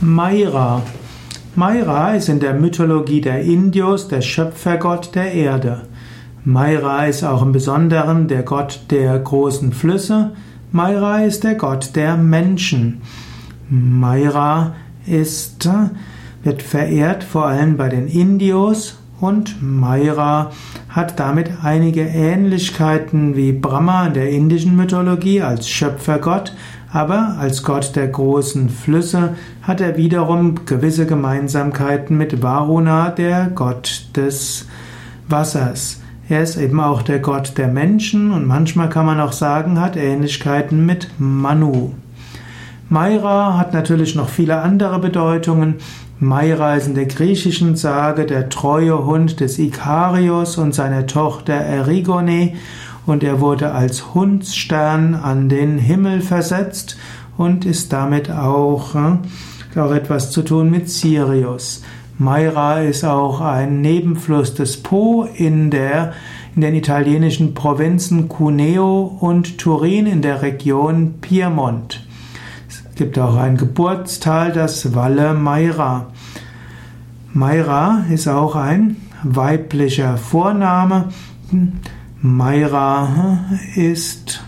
Maira. Maira ist in der Mythologie der Indios der Schöpfergott der Erde. Maira ist auch im Besonderen der Gott der großen Flüsse. Maira ist der Gott der Menschen. Maira ist, wird verehrt vor allem bei den Indios und Maira hat damit einige Ähnlichkeiten wie Brahma in der indischen Mythologie als Schöpfergott, aber als Gott der großen Flüsse hat er wiederum gewisse Gemeinsamkeiten mit Varuna, der Gott des Wassers. Er ist eben auch der Gott der Menschen und manchmal kann man auch sagen, hat Ähnlichkeiten mit Manu. Maira hat natürlich noch viele andere Bedeutungen. Maira ist in der griechischen Sage der treue Hund des Ikarios und seiner Tochter Erigone und er wurde als Hundsstern an den Himmel versetzt und ist damit auch, äh, auch etwas zu tun mit Sirius. Maira ist auch ein Nebenfluss des Po in der in den italienischen Provinzen Cuneo und Turin in der Region Piemont. Es gibt auch ein Geburtstal, das Valle Maira. Maira ist auch ein weiblicher Vorname. Maira ist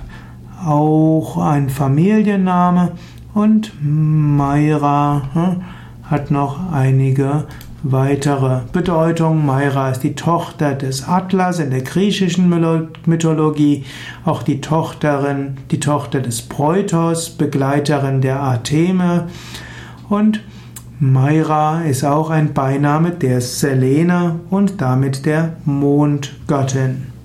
auch ein Familienname und Maira hat noch einige weitere Bedeutungen. Maira ist die Tochter des Atlas in der griechischen Mythologie, auch die Tochterin, die Tochter des Preutos, Begleiterin der Atheme und Maira ist auch ein Beiname der Selene und damit der Mondgöttin.